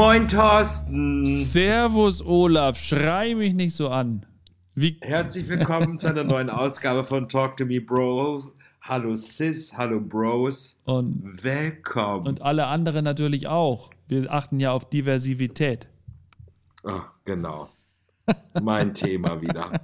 Moin Thorsten. Servus Olaf, schrei mich nicht so an. Wie Herzlich willkommen zu einer neuen Ausgabe von Talk to Me Bros. Hallo Sis, hallo Bros. Und willkommen. Und alle anderen natürlich auch. Wir achten ja auf Diversität. Oh, genau. Mein Thema wieder.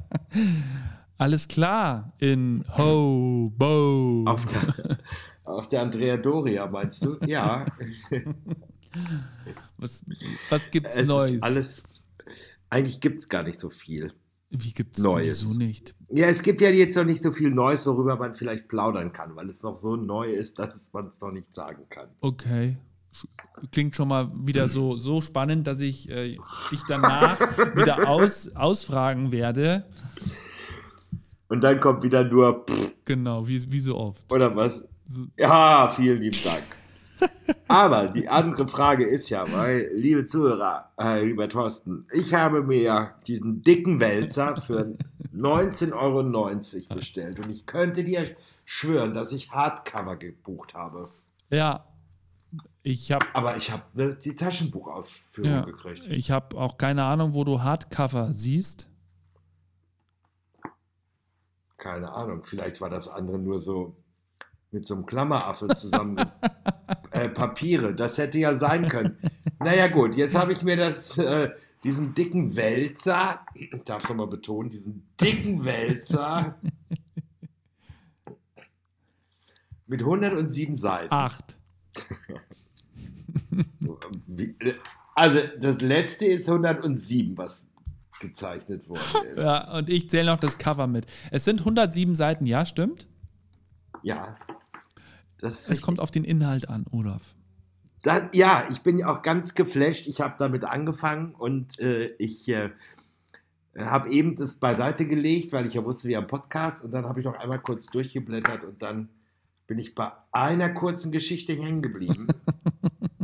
Alles klar in Ho Bo. Auf der, auf der Andrea Doria, meinst du? Ja. Was, was gibt's es Neues? alles, eigentlich gibt es gar nicht so viel. Wie gibt es Neues? Wieso nicht? Ja, es gibt ja jetzt noch nicht so viel Neues, worüber man vielleicht plaudern kann, weil es noch so neu ist, dass man es noch nicht sagen kann. Okay. Klingt schon mal wieder so, so spannend, dass ich äh, dich danach wieder aus, ausfragen werde. Und dann kommt wieder nur. Pff. Genau, wie, wie so oft. Oder was? Ja, vielen lieben Dank. Aber die andere Frage ist ja, weil, liebe Zuhörer, äh, lieber Thorsten, ich habe mir diesen dicken Wälzer für 19,90 Euro bestellt und ich könnte dir schwören, dass ich Hardcover gebucht habe. Ja, ich habe. Aber ich habe ne, die Taschenbuchausführung ja, gekriegt. Ich habe auch keine Ahnung, wo du Hardcover siehst. Keine Ahnung, vielleicht war das andere nur so mit so einem Klammeraffe zusammen Papiere. Das hätte ja sein können. Naja gut, jetzt habe ich mir das, äh, diesen dicken Wälzer, ich darf es nochmal betonen, diesen dicken Wälzer mit 107 Seiten. Acht. also das letzte ist 107, was gezeichnet worden ist. Ja, und ich zähle noch das Cover mit. Es sind 107 Seiten, ja, stimmt? Ja. es kommt auf den Inhalt an, Olaf. Das, ja, ich bin auch ganz geflasht. Ich habe damit angefangen und äh, ich äh, habe eben das beiseite gelegt, weil ich ja wusste, wir haben Podcast und dann habe ich noch einmal kurz durchgeblättert und dann bin ich bei einer kurzen Geschichte hängen geblieben.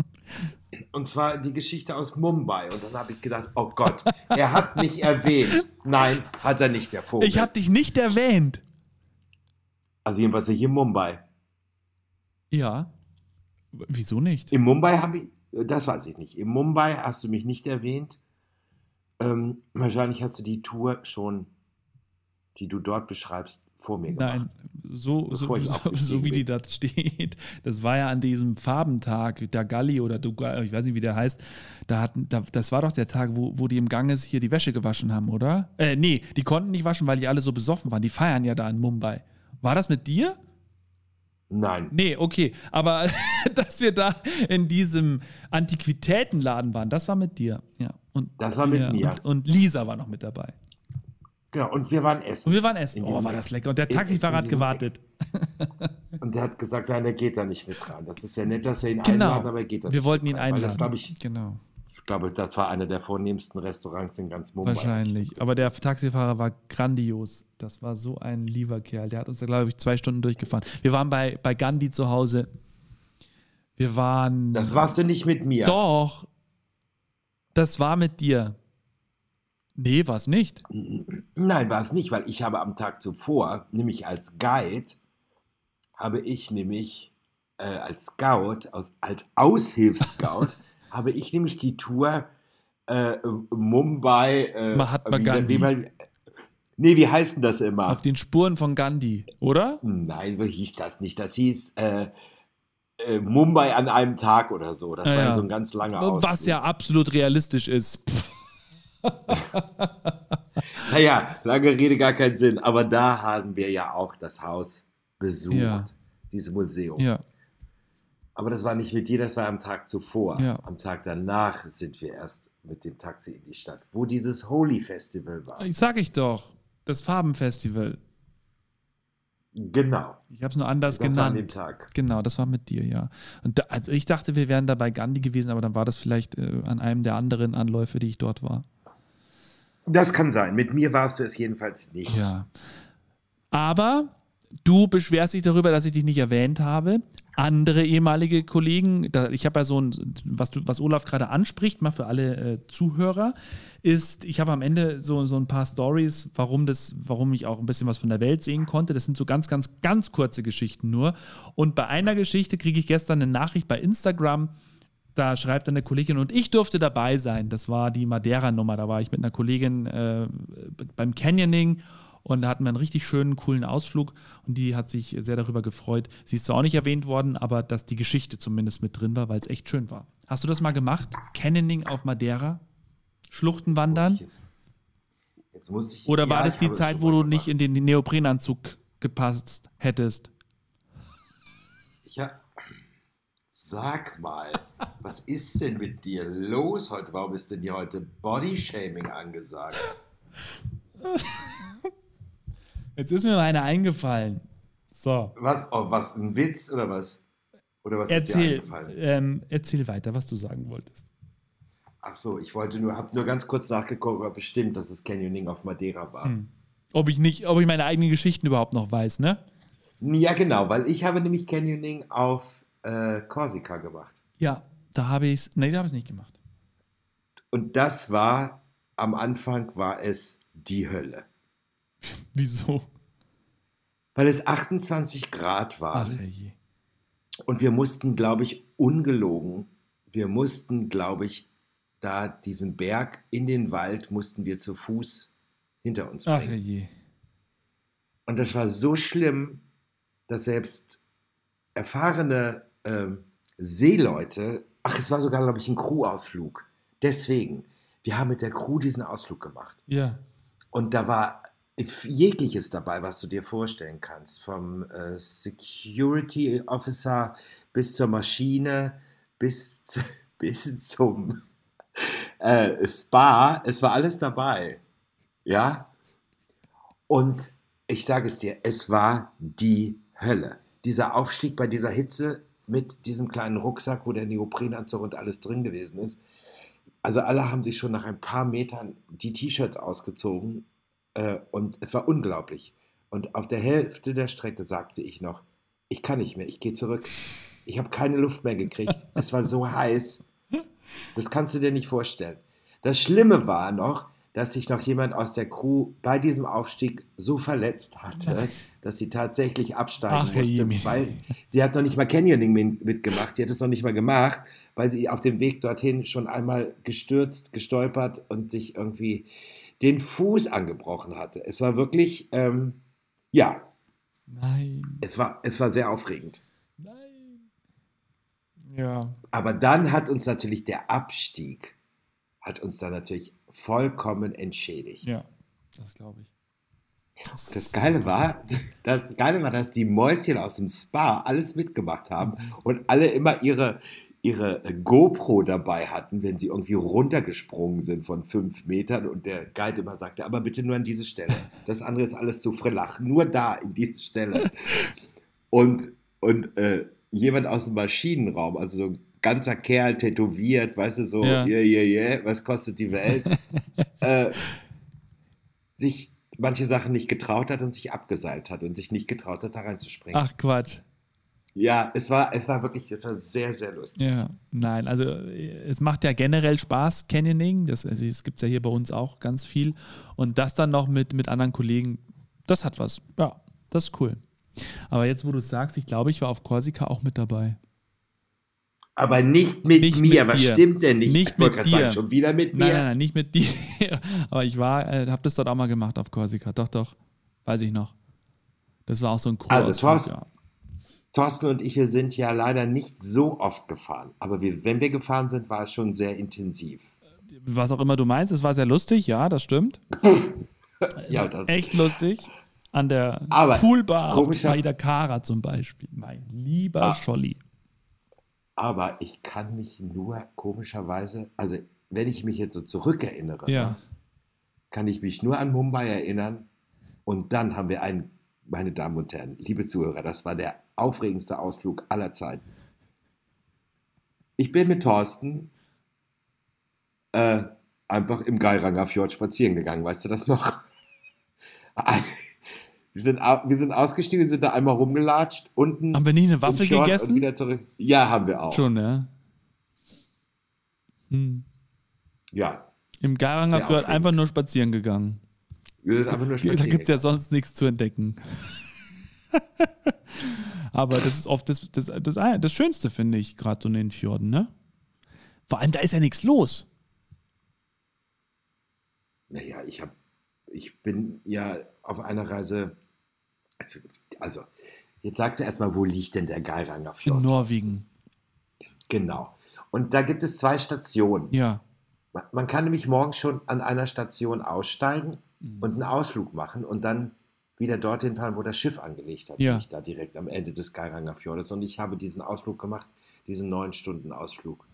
und zwar die Geschichte aus Mumbai. Und dann habe ich gedacht, oh Gott, er hat mich erwähnt. Nein, hat er nicht, der Vogel. Ich habe dich nicht erwähnt. Also jedenfalls nicht in Mumbai. Ja. Wieso nicht? In Mumbai habe ich, das weiß ich nicht. In Mumbai hast du mich nicht erwähnt. Ähm, wahrscheinlich hast du die Tour schon, die du dort beschreibst, vor mir gemacht. Nein, so, so, so, so, wie die da steht. Das war ja an diesem Farbentag, der Galli oder Dugal, ich weiß nicht, wie der heißt. Da hatten, da, das war doch der Tag, wo, wo die im Ganges hier die Wäsche gewaschen haben, oder? Äh, nee, die konnten nicht waschen, weil die alle so besoffen waren. Die feiern ja da in Mumbai. War das mit dir? Nein. Nee, okay. Aber dass wir da in diesem Antiquitätenladen waren, das war mit dir. Ja. Und, das war mit ja, mir. Und, und, Lisa war noch mit dabei. Genau, und wir waren essen. Und wir waren essen. Oh, war das lecker. Und der Taxifahrer hat gewartet. Und der hat gesagt, nein, der geht da nicht mit rein. Das ist ja nett, dass wir ihn genau. einladen, aber er geht da wir nicht Wir wollten ihn rein, einladen. Das, ich, genau. Ich glaube, das war einer der vornehmsten Restaurants in ganz Mumbai. Wahrscheinlich. Aber der Taxifahrer war grandios. Das war so ein lieber Kerl. Der hat uns da, glaube ich, zwei Stunden durchgefahren. Wir waren bei, bei Gandhi zu Hause. Wir waren. Das warst du nicht mit mir. Doch. Das war mit dir. Nee, war es nicht. Nein, war es nicht, weil ich habe am Tag zuvor, nämlich als Guide, habe ich nämlich äh, als Scout, aus, als Aushilfsscout, habe ich nämlich die Tour äh, Mumbai. Äh, Mahatma Gandhi. Wie, nee, wie heißt denn das immer? Auf den Spuren von Gandhi, oder? Nein, so hieß das nicht. Das hieß äh, äh, Mumbai an einem Tag oder so. Das ja, war ja so ein ganz langer Ausflug. Was ja absolut realistisch ist. naja, lange Rede, gar keinen Sinn. Aber da haben wir ja auch das Haus besucht, ja. dieses Museum. Ja. Aber das war nicht mit dir, das war am Tag zuvor. Ja. Am Tag danach sind wir erst mit dem Taxi in die Stadt, wo dieses Holy Festival war. Ich sag ich doch, das Farbenfestival. Genau. Ich habe es nur anders das genannt. War an dem Tag. Genau, das war mit dir, ja. Und da, also ich dachte, wir wären da bei Gandhi gewesen, aber dann war das vielleicht äh, an einem der anderen Anläufe, die ich dort war. Das kann sein. Mit mir warst du es jedenfalls nicht. Ja. Aber Du beschwerst dich darüber, dass ich dich nicht erwähnt habe. Andere ehemalige Kollegen, da, ich habe ja so ein, was, du, was Olaf gerade anspricht, mal für alle äh, Zuhörer, ist, ich habe am Ende so, so ein paar Stories, warum, warum ich auch ein bisschen was von der Welt sehen konnte. Das sind so ganz, ganz, ganz kurze Geschichten nur. Und bei einer Geschichte kriege ich gestern eine Nachricht bei Instagram, da schreibt eine Kollegin und ich durfte dabei sein. Das war die Madeira-Nummer. Da war ich mit einer Kollegin äh, beim Canyoning und da hatten wir einen richtig schönen, coolen Ausflug und die hat sich sehr darüber gefreut. Sie ist zwar auch nicht erwähnt worden, aber dass die Geschichte zumindest mit drin war, weil es echt schön war. Hast du das mal gemacht? Canyoning auf Madeira? Schluchten wandern? Jetzt, jetzt muss ich, Oder war ja, das ich die Zeit, wo du nicht in gemacht. den Neoprenanzug gepasst hättest? Ja. Sag mal, was ist denn mit dir los heute? Warum ist denn hier heute Bodyshaming angesagt? Jetzt ist mir mal eine eingefallen. So, Was, oh, was, ein Witz oder was? Oder was ist dir erzähl, eingefallen? ähm, erzähl weiter, was du sagen wolltest. Ach so, ich wollte nur, habe nur ganz kurz nachgeguckt, ob bestimmt, dass es Canyoning auf Madeira war. Hm. Ob ich nicht, ob ich meine eigenen Geschichten überhaupt noch weiß, ne? Ja, genau, weil ich habe nämlich Canyoning auf äh, Korsika gemacht. Ja, da habe ich es. Nee, da habe ich es nicht gemacht. Und das war, am Anfang war es die Hölle. Wieso? Weil es 28 Grad Ach waren. je. Und wir mussten, glaube ich, ungelogen, wir mussten, glaube ich, da diesen Berg in den Wald mussten wir zu Fuß hinter uns Ach bringen. je. Und das war so schlimm, dass selbst erfahrene ähm, Seeleute, ach, es war sogar, glaube ich, ein Crew-Ausflug. Deswegen, wir haben mit der Crew diesen Ausflug gemacht. Ja. Und da war jegliches dabei, was du dir vorstellen kannst. Vom äh, Security Officer bis zur Maschine, bis, bis zum äh, Spa. Es war alles dabei. Ja. Und ich sage es dir, es war die Hölle. Dieser Aufstieg bei dieser Hitze mit diesem kleinen Rucksack, wo der Neoprenanzug und alles drin gewesen ist. Also alle haben sich schon nach ein paar Metern die T-Shirts ausgezogen äh, und es war unglaublich. Und auf der Hälfte der Strecke sagte ich noch, ich kann nicht mehr, ich gehe zurück. Ich habe keine Luft mehr gekriegt. Es war so heiß. Das kannst du dir nicht vorstellen. Das Schlimme war noch, dass sich noch jemand aus der Crew bei diesem Aufstieg so verletzt hatte, dass sie tatsächlich absteigen Ach, musste, weil sie hat noch nicht mal Canyoning mitgemacht. Sie hat es noch nicht mal gemacht, weil sie auf dem Weg dorthin schon einmal gestürzt, gestolpert und sich irgendwie den Fuß angebrochen hatte. Es war wirklich, ähm, ja, Nein. es war, es war sehr aufregend. Nein. Ja. Aber dann hat uns natürlich der Abstieg, hat uns dann natürlich vollkommen entschädigt. Ja. Das glaube ich. Das Geile war, das Geile war, dass die Mäuschen aus dem Spa alles mitgemacht haben und alle immer ihre, ihre GoPro dabei hatten, wenn sie irgendwie runtergesprungen sind von fünf Metern und der Guide immer sagte, aber bitte nur an diese Stelle. Das andere ist alles zu frillach. Nur da, in diese Stelle. Und, und äh, jemand aus dem Maschinenraum, also so ein ganzer Kerl tätowiert, weißt du, so, Ja. yeah, yeah, yeah, was kostet die Welt? äh, sich manche Sachen nicht getraut hat und sich abgeseilt hat und sich nicht getraut hat, da reinzuspringen. Ach Quatsch. Ja, es war, es war wirklich es war sehr, sehr lustig. Ja, nein, also äh, es macht ja generell Spaß, Canyoning. Das, also, das gibt es ja hier bei uns auch ganz viel. Und das dann noch mit, mit anderen Kollegen, das hat was. Ja, das ist cool. Aber jetzt, wo du es sagst, ich glaube, ich war auf Korsika auch mit dabei. Aber nicht mit Nicht mir. mit Was dir. stimmt denn nicht? Nicht ich wollte mit gerade sagen, dir. schon wieder mit Nein, mir. nein, nein, nicht mit dir. Aber ich war, äh, habe das dort auch mal gemacht auf Korsika. Doch, doch, weiß ich noch. Das war auch so ein Crew Also, Thorsten, Thorsten und ich, wir sind ja leider nicht so oft gefahren. Aber wir, wenn wir gefahren sind, war es schon sehr intensiv. Was auch immer du meinst, es war sehr lustig, ja, das stimmt. Ja, das, echt lustig. An der Aber Poolbar auf Kara zum Beispiel. Mein lieber Ah. Scholli. aber ich kann mich nur komischerweise, also wenn ich mich jetzt so zurückerinnere, Ja. ne, kann ich mich nur an Mumbai erinnern. Und dann haben wir einen, meine Damen und Herren, liebe Zuhörer, das war der aufregendste Ausflug aller Zeiten. Ich bin mit Thorsten äh, einfach im Geiranger Fjord spazieren gegangen, weißt du das noch? Wir sind, wir sind ausgestiegen, sind da einmal rumgelatscht, unten Haben wir nie eine Waffel Fjord gegessen? und wieder zurück. Ja, haben wir auch. Schon, ja. Hm. Ja, Im Garanger Sehr Fjord einfach nur spazieren gegangen. wir sind einfach nur Da gibt es ja sonst nichts zu entdecken. Aber das ist oft das, das, das, das Schönste, finde ich, gerade so in den Fjorden, ne? Vor allem, da ist ja nichts los. Naja, ich habe, ich bin ja auf einer Reise, also, also jetzt sagst du erstmal, wo liegt denn der Geiranger Fjord? In Norwegen. Genau. Und da gibt es zwei Stationen. Ja. Man- Man kann nämlich morgens schon an einer Station aussteigen Mhm. und einen Ausflug machen und dann wieder dorthin fahren, wo das Schiff angelegt hat. Ja. Nicht da direkt am Ende des Geiranger Fjordes. Und ich habe diesen Ausflug gemacht, diesen neun Stunden Ausflug.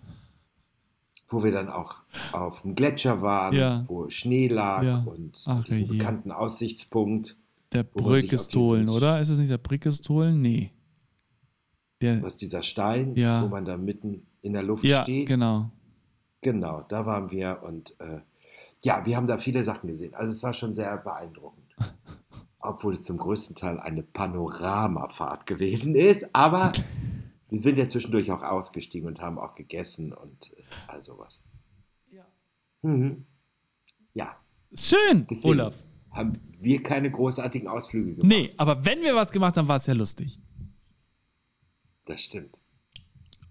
Wo wir dann auch auf dem Gletscher waren, Ja. wo Schnee lag Ja. und Ach, diesen herrje. bekannten Aussichtspunkt. Der Brückestolen, oder? Ist es nicht der Brückestolen? Nee. Der, Was dieser Stein, Ja. wo man da mitten in der Luft ja, steht. genau. Genau, da waren wir und äh, ja, wir haben da viele Sachen gesehen. Also es war schon sehr beeindruckend. Obwohl es zum größten Teil eine Panoramafahrt gewesen ist, aber wir sind ja zwischendurch auch ausgestiegen und haben auch gegessen und äh, all sowas. Ja. Mhm. Ja, Schön, deswegen Olaf. haben wir keine großartigen Ausflüge gemacht. Nee, aber wenn wir was gemacht haben, war es ja lustig. Das stimmt.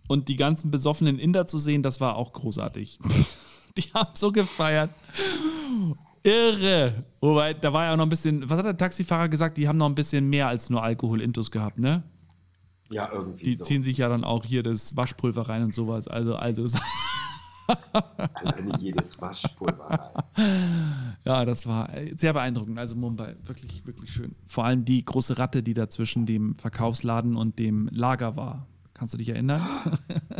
Und die ganzen besoffenen Inder zu sehen, das war auch großartig. Die haben so gefeiert. Irre. Wobei, da war ja auch noch ein bisschen, was hat der Taxifahrer gesagt? Die haben noch ein bisschen mehr als nur Alkohol-Intus gehabt, ne? Ja, irgendwie Die so. ziehen sich ja dann auch hier das Waschpulver rein und sowas. Also, also, Alleine jedes Waschpulver rein. ja, das war äh, sehr beeindruckend. Also Mumbai, wirklich, wirklich schön. Vor allem die große Ratte, die da zwischen dem Verkaufsladen und dem Lager war. Kannst du dich erinnern?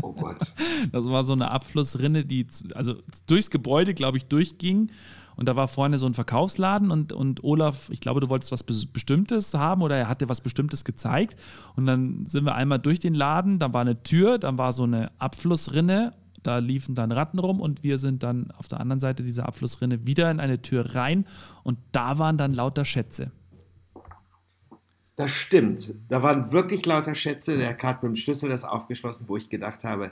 Oh Gott. Das war so eine Abflussrinne, die also durchs Gebäude, glaube ich, durchging. Und da war vorne so ein Verkaufsladen und, und Olaf, ich glaube, du wolltest was Bes- Bestimmtes haben oder er hat dir was Bestimmtes gezeigt. Und dann sind wir einmal durch den Laden, dann war eine Tür, dann war so eine Abflussrinne, da liefen dann Ratten rum und wir sind dann auf der anderen Seite dieser Abflussrinne wieder in eine Tür rein und da waren dann lauter Schätze. Das stimmt. Da waren wirklich lauter Schätze. Der hat mit dem Schlüssel das aufgeschlossen, wo ich gedacht habe,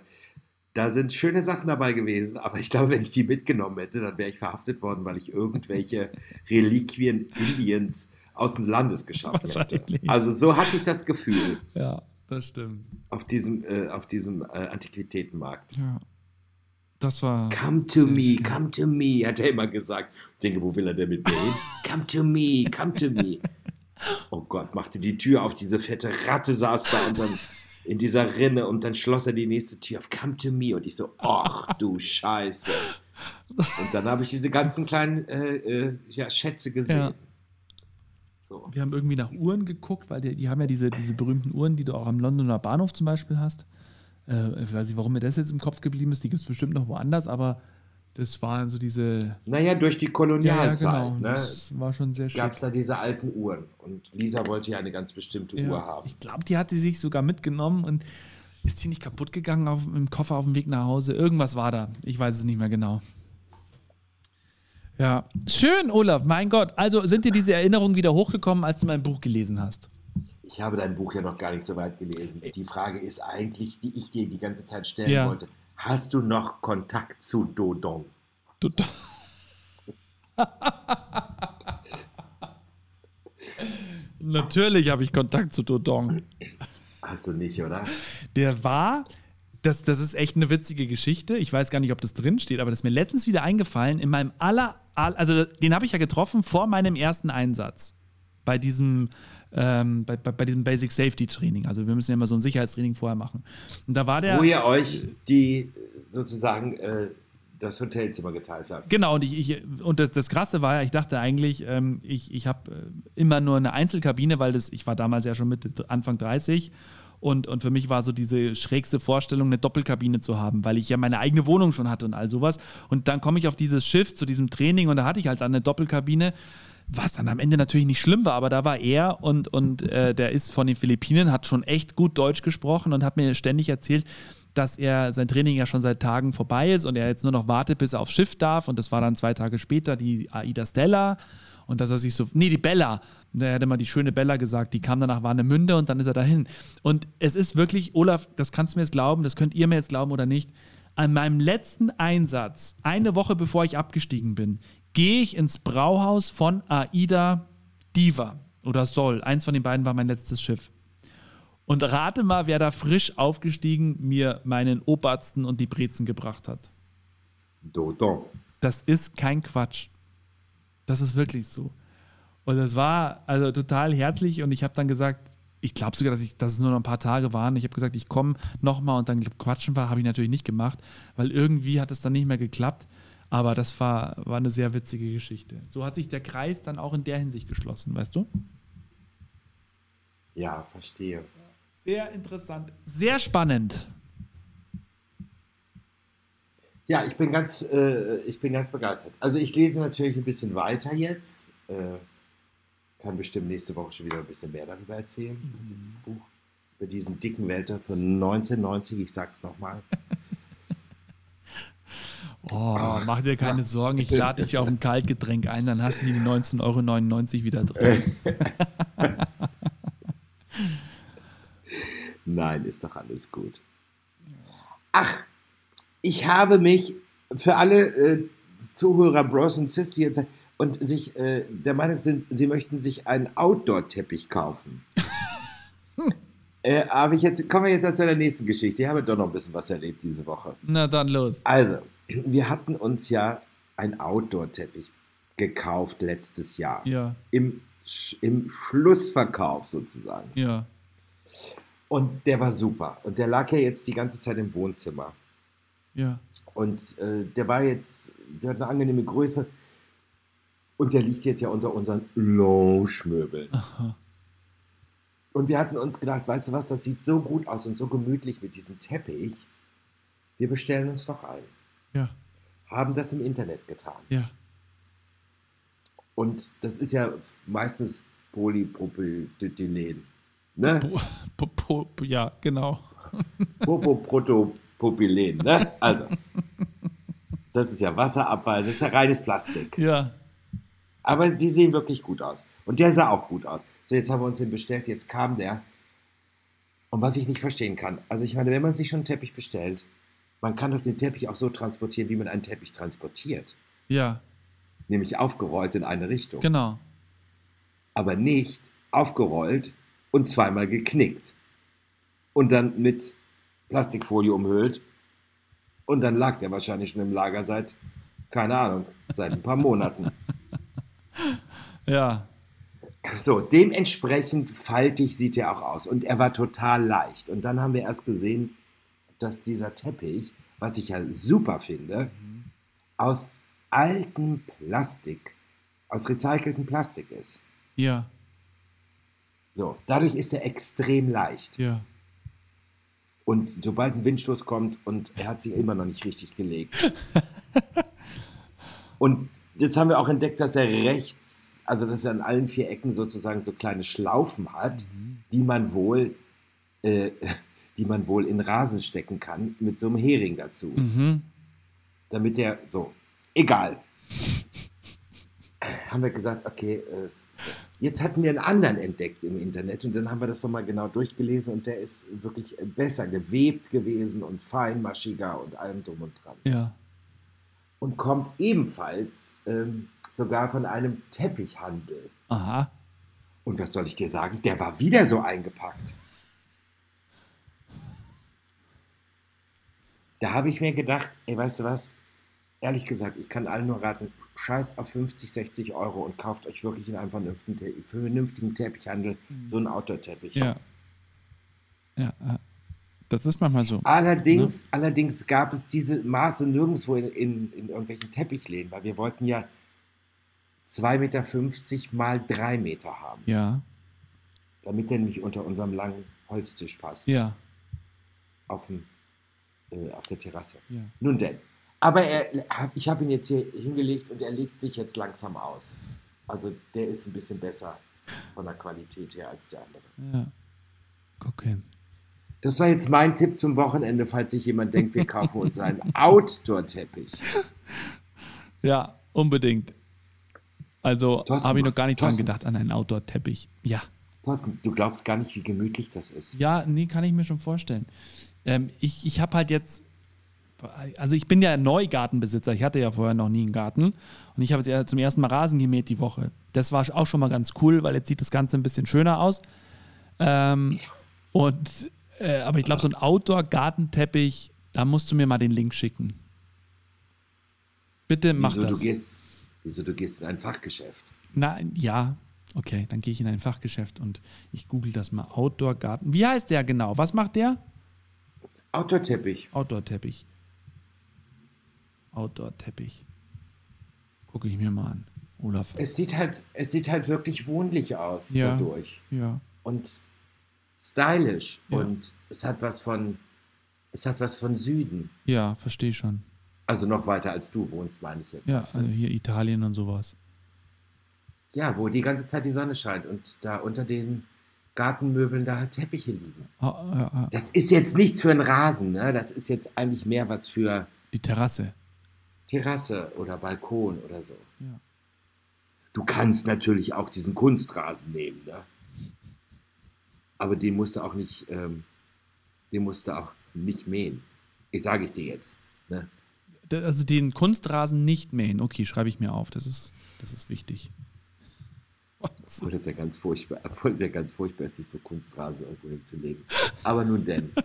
da sind schöne Sachen dabei gewesen, aber ich glaube, wenn ich die mitgenommen hätte, dann wäre ich verhaftet worden, weil ich irgendwelche Reliquien Indiens aus dem Landes geschaffen hätte. Also so hatte ich das Gefühl Ja, das stimmt. auf diesem, äh, auf diesem äh, Antiquitätenmarkt. Ja. Das war. Come to me, come to me, hat er immer gesagt. Ich denke, wo will er denn mit mir hin? Come to me, come to me. Oh Gott, machte die Tür auf, diese fette Ratte saß da und dann in dieser Rinne und dann schloss er die nächste Tür auf, come to me. Und ich so, ach du Scheiße. Und dann habe ich diese ganzen kleinen äh, äh, ja, Schätze gesehen. Ja. So. Wir haben irgendwie nach Uhren geguckt, weil die, die haben ja diese, diese berühmten Uhren, die du auch am Londoner Bahnhof zum Beispiel hast. Äh, ich weiß nicht, warum mir das jetzt im Kopf geblieben ist. Die gibt es bestimmt noch woanders, aber das waren so diese. Naja, durch die Ja, ja, Kolonialzeit genau. ne, Das war schon sehr schön. gab es da diese alten Uhren. Und Lisa wollte ja eine ganz bestimmte Uhr Ja, haben. ich glaube, die hat sie sich sogar mitgenommen und ist die nicht kaputt gegangen auf, im Koffer auf dem Weg nach Hause? Irgendwas war da. Ich weiß es nicht mehr genau. Ja, schön, Olaf, mein Gott. Also sind dir diese Erinnerungen wieder hochgekommen, als du mein Buch gelesen hast? Ich habe dein Buch ja noch gar nicht so weit gelesen. Die Frage ist eigentlich, die ich dir die ganze Zeit stellen Ja. wollte. Hast du noch Kontakt zu Dodong? Du, Natürlich habe ich Kontakt zu Dodong. Hast du nicht, oder? Der war, das, das ist echt eine witzige Geschichte. Ich weiß gar nicht, ob das drin steht, aber das ist mir letztens wieder eingefallen. In meinem aller, all- also den habe ich ja getroffen vor meinem ersten Einsatz. Bei diesem, ähm, bei, bei, bei diesem Basic Safety Training. Also wir müssen ja immer so ein Sicherheitstraining vorher machen. Und da war der. Wo ihr euch die sozusagen äh, das Hotelzimmer geteilt habt. Genau, und, ich, ich, und das, das Krasse war ja, ich dachte eigentlich, ähm, ich, ich habe äh, immer nur eine Einzelkabine, weil das, ich war damals ja schon mit Anfang 30 und, und für mich war so diese schrägste Vorstellung, eine Doppelkabine zu haben, weil ich ja meine eigene Wohnung schon hatte und all sowas. Und dann komme ich auf dieses Schiff zu diesem Training und da hatte ich halt dann eine Doppelkabine. Was dann am Ende natürlich nicht schlimm war, aber da war er und, und äh, der ist von den Philippinen, hat schon echt gut Deutsch gesprochen und hat mir ständig erzählt, dass er sein Training ja schon seit Tagen vorbei ist und er jetzt nur noch wartet, bis er aufs Schiff darf. Und das war dann zwei Tage später die Aida Stella. Und dass er sich so, nee, die Bella. Er hat immer die schöne Bella gesagt, die kam danach Warnemünde und dann ist er dahin. Und es ist wirklich, Olaf, das kannst du mir jetzt glauben, das könnt ihr mir jetzt glauben oder nicht. An meinem letzten Einsatz, eine Woche bevor ich abgestiegen bin, gehe ich ins Brauhaus von Aida Diva oder Sol. Eins von den beiden war mein letztes Schiff. Und rate mal, wer da frisch aufgestiegen mir meinen Obersten und die Brezen gebracht hat. Dodon. Das ist kein Quatsch. Das ist wirklich so. Und es war also total herzlich und ich habe dann gesagt, ich glaube sogar, dass, ich, dass es nur noch ein paar Tage waren. Ich habe gesagt, ich komme nochmal und dann quatschen wir, habe ich natürlich nicht gemacht, weil irgendwie hat es dann nicht mehr geklappt. Aber das war, war eine sehr witzige Geschichte. So hat sich der Kreis dann auch in der Hinsicht geschlossen, weißt du? Ja, verstehe. Sehr interessant, sehr spannend. Ja, ich bin ganz, äh, ich bin ganz begeistert. Also ich lese natürlich ein bisschen weiter jetzt. Äh, kann bestimmt nächste Woche schon wieder ein bisschen mehr darüber erzählen. Mhm. Dieses Buch über diesen dicken Wälder von 1990. Ich sag's nochmal. Oh, mach dir keine Sorgen, ich lade dich auf ein Kaltgetränk ein, dann hast du die 19,99 Euro wieder drin. Nein, ist doch alles gut. Ach, ich habe mich für alle äh, Zuhörer, Bros und Sis, die jetzt und sich äh, der Meinung sind, sie möchten sich einen Outdoor-Teppich kaufen. äh, aber ich jetzt, kommen wir jetzt zu der nächsten Geschichte. Ich habe doch noch ein bisschen was erlebt diese Woche. Na dann los. Also, wir hatten uns ja einen Outdoor-Teppich gekauft letztes Jahr. Ja. Im, Im Schlussverkauf sozusagen. Ja. Und der war super. Und der lag ja jetzt die ganze Zeit im Wohnzimmer. Ja. Und äh, der war jetzt, der hat eine angenehme Größe. Und der liegt jetzt ja unter unseren Lounge-Möbeln. Und wir hatten uns gedacht, weißt du was, das sieht so gut aus und so gemütlich mit diesem Teppich. Wir bestellen uns noch einen. Ja. Haben das im Internet getan. Ja. Und das ist ja meistens Polypropylen. Ne? Po, po, po, ja, genau. Popopropylen, ne? Also. Das ist ja Wasserabfall, das ist ja reines Plastik. Ja. Aber die sehen wirklich gut aus. Und der sah auch gut aus. So, jetzt haben wir uns den bestellt, jetzt kam der. Und was ich nicht verstehen kann, also ich meine, wenn man sich schon einen Teppich bestellt, man kann doch den Teppich auch so transportieren, wie man einen Teppich transportiert. Ja. Nämlich aufgerollt in eine Richtung. Genau. Aber nicht aufgerollt und zweimal geknickt. Und dann mit Plastikfolie umhüllt. Und dann lag der wahrscheinlich schon im Lager seit, keine Ahnung, seit ein paar Monaten. Ja. So, dementsprechend faltig sieht er auch aus. Und er war total leicht. Und dann haben wir erst gesehen, dass dieser Teppich, was ich ja super finde, mhm. aus altem Plastik, aus recyceltem Plastik ist. Ja. So, dadurch ist er extrem leicht. Ja. Und sobald ein Windstoß kommt und er hat sich immer noch nicht richtig gelegt. und jetzt haben wir auch entdeckt, dass er rechts, also dass er an allen vier Ecken sozusagen so kleine Schlaufen hat, mhm. die man wohl, äh, die man wohl in Rasen stecken kann mit so einem Hering dazu. Mhm. Damit der so, egal. haben wir gesagt, okay, äh, jetzt hatten wir einen anderen entdeckt im Internet und dann haben wir das nochmal genau durchgelesen und der ist wirklich besser gewebt gewesen und feinmaschiger und allem drum und dran. Ja und kommt ebenfalls ähm, sogar von einem Teppichhandel. Aha. Und was soll ich dir sagen? Der war wieder so eingepackt. Da habe ich mir gedacht, ey, weißt du was? Ehrlich gesagt, ich kann allen nur raten, scheißt auf 50, 60 Euro und kauft euch wirklich in einem vernünftigen, vernünftigen Teppichhandel mhm. so einen Outdoor-Teppich. Ja. Ja, das ist manchmal so. Allerdings, ne? allerdings gab es diese Maße nirgendwo in, in, in irgendwelchen Teppichläden, weil wir wollten ja 2,50 Meter mal 3 Meter haben. Ja. Damit der nämlich unter unserem langen Holztisch passt. Ja. Auf, dem, äh, auf der Terrasse. Ja. Nun denn. Aber er, ich habe ihn jetzt hier hingelegt und er legt sich jetzt langsam aus. Also der ist ein bisschen besser von der Qualität her als der andere. Ja. Okay. Das war jetzt mein Tipp zum Wochenende, falls sich jemand denkt, wir kaufen uns einen Outdoor-Teppich. Ja, unbedingt. Also habe ich noch gar nicht Thorsten, dran gedacht an einen Outdoor-Teppich. Ja. Thorsten, du glaubst gar nicht, wie gemütlich das ist. Ja, nee, kann ich mir schon vorstellen. Ähm, ich ich habe halt jetzt, also ich bin ja Neugartenbesitzer. Ich hatte ja vorher noch nie einen Garten. Und ich habe jetzt zum ersten Mal Rasen gemäht die Woche. Das war auch schon mal ganz cool, weil jetzt sieht das Ganze ein bisschen schöner aus. Ähm, Und, äh, aber ich glaube, so ein Outdoor-Gartenteppich, da musst du mir mal den Link schicken. Bitte mach wieso, das. Du gehst, wieso du gehst in ein Fachgeschäft? Nein, ja. Okay, dann gehe ich in ein Fachgeschäft und ich google das mal. Outdoor-Garten. Wie heißt der genau? Was macht der? Outdoor-Teppich. Outdoor-Teppich. Outdoor-Teppich. Gucke ich mir mal an. Olaf. Es sieht halt, es sieht halt wirklich wohnlich aus Ja. dadurch. Ja. Und stylisch. Ja. Und es hat was von, es hat was von Süden. Ja, verstehe schon. Also noch weiter als du wohnst, meine ich jetzt. Ja, also hier Italien und sowas. ja, wo die ganze Zeit die Sonne scheint und da unter den Gartenmöbeln da Teppiche liegen. Ah, ja, ja. Das ist jetzt nichts für einen Rasen, ne? Das ist jetzt eigentlich mehr was für Die Terrasse. Terrasse oder Balkon oder so. Ja. Du kannst natürlich auch diesen Kunstrasen nehmen, ne? Aber den musst du auch nicht, ähm, den musst du auch nicht mähen. Ich sage ich dir jetzt. Ne? Also den Kunstrasen nicht mähen. Okay, schreibe ich mir auf. Das ist, das ist wichtig. Obwohl das ja ganz furchtbar, obwohl das ja ganz furchtbar ist, sich so Kunstrasen irgendwo hinzulegen. Aber nun denn.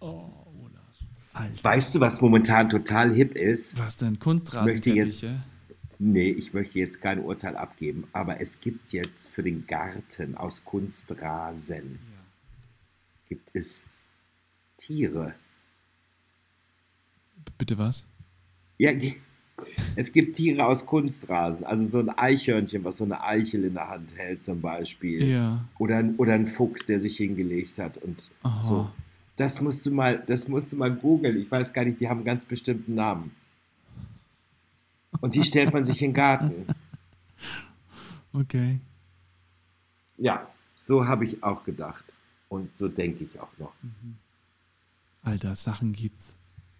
Oh, Olaf. Alter. Weißt du, was momentan total hip ist? Was denn? Möchte Kunstrasenteppiche? Nee, ich möchte jetzt kein Urteil abgeben, aber es gibt jetzt für den Garten aus Kunstrasen gibt es Tiere. Bitte was? Ja, es gibt Tiere aus Kunstrasen, also so ein Eichhörnchen, was so eine Eichel in der Hand hält zum Beispiel. Ja. Oder, ein, oder ein Fuchs, der sich hingelegt hat und Aha. so. Das musst du mal, das musst du mal googeln. Ich weiß gar nicht, die haben einen ganz bestimmten Namen. Und die stellt man sich in den Garten. Okay. Ja, so habe ich auch gedacht. Und so denke ich auch noch. Alter, Sachen gibt's.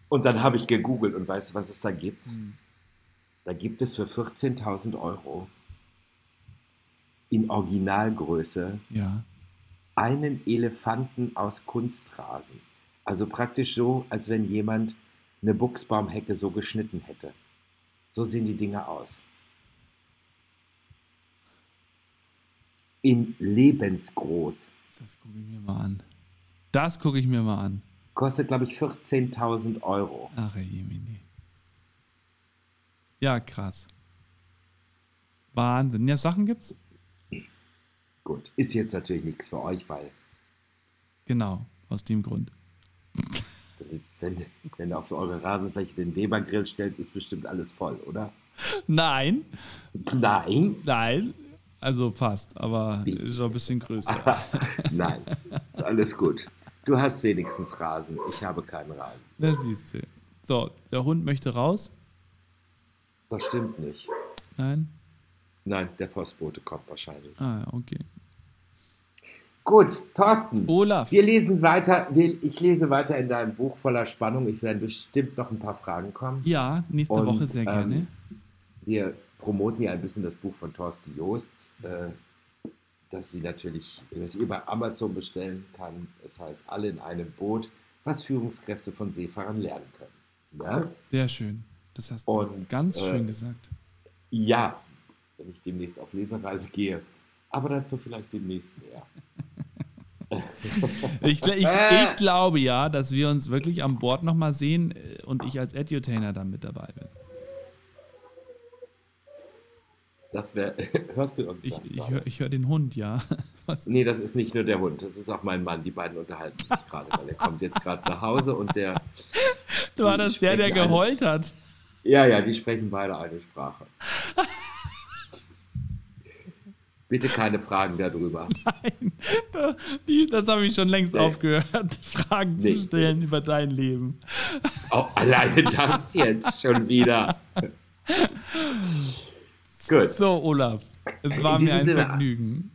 Und dann habe ich gegoogelt und weißt du, was es da gibt? Hm. Da gibt es für 14.000 Euro in Originalgröße Ja. einen Elefanten aus Kunstrasen. Also praktisch so, als wenn jemand eine Buchsbaumhecke so geschnitten hätte. So sehen die Dinge aus. In lebensgroß. Das gucke ich mir mal an. Das gucke ich mir mal an. Kostet, glaube ich, 14.000 Euro. Ach, Jemini. Ja, krass. Wahnsinn. Ja, Sachen gibt's? Gut, ist jetzt natürlich nichts für euch, weil Genau, aus dem Grund. wenn, wenn du auf eure Rasenfläche den Weber-Grill stellst, ist bestimmt alles voll, oder? Nein, Nein, nein. Also fast, aber Wie? ist schon ein bisschen größer. nein, alles gut. Du hast wenigstens Rasen, ich habe keinen Rasen. Das siehst du. So, der Hund möchte raus. Das stimmt nicht. Nein? Nein, der Postbote kommt wahrscheinlich. Ah, okay. Gut, Thorsten. Olaf. Wir lesen weiter. Ich lese weiter in deinem Buch voller Spannung. Ich werde bestimmt noch ein paar Fragen kommen. Ja, nächste Und, Woche sehr ähm, gerne. Wir promoten ja ein bisschen das Buch von Thorsten Joost, äh, das Sie natürlich, das ihr bei Amazon bestellen kann. Es heißt Alle in einem Boot, was Führungskräfte von Seefahrern lernen können. Ja, Sehr schön. Das hast du und, ganz äh, schön gesagt. ja wenn ich demnächst auf Lesereise gehe. Aber dazu vielleicht demnächst mehr. Ich, ich, Äh. ich glaube ja, dass wir uns wirklich an Bord nochmal sehen äh, und ich als Edutainer dann mit dabei bin. Das wäre, hörst du irgendwas? Ich, ich höre hör den Hund, ja. Was? Nee, das ist nicht nur der Hund, das ist auch mein Mann. Die beiden unterhalten sich gerade, weil er kommt jetzt gerade nach Hause und der. War das der, der geheult hat? Ja, ja, die sprechen beide eine Sprache. Bitte keine Fragen darüber. Die, das habe ich schon längst Nee. aufgehört, Fragen Nee. zu stellen über dein Leben. Oh, alleine das jetzt schon wieder. Gut. So, Olaf, es war mir ein Sinne- Vergnügen.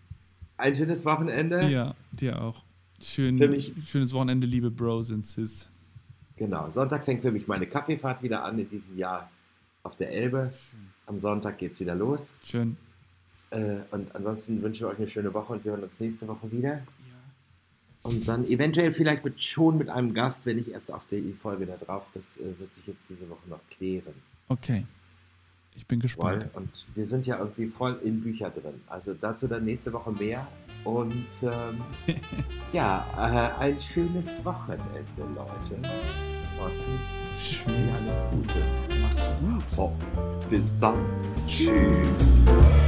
Ein schönes Wochenende. Ja, dir auch. Schön, Für mich- schönes Wochenende, liebe Bros und Sis. Genau. Sonntag fängt für mich meine Kaffeefahrt wieder an in diesem Jahr auf der Elbe. Am Sonntag geht es wieder los. Schön. Äh, und ansonsten wünschen wir euch eine schöne Woche und wir hören uns nächste Woche wieder. Und dann eventuell vielleicht mit, schon mit einem Gast, wenn nicht erst auf die Folge da drauf. Das äh, wird sich jetzt diese Woche noch klären. Okay. Ich bin gespannt. Voll. Und wir sind ja irgendwie voll in Bücher drin. Also dazu dann nächste Woche mehr. Und ähm, ja, äh, ein schönes Wochenende, Leute. Thorsten, alles Gute. Mach's gut. Oh, bis dann. Tschüss.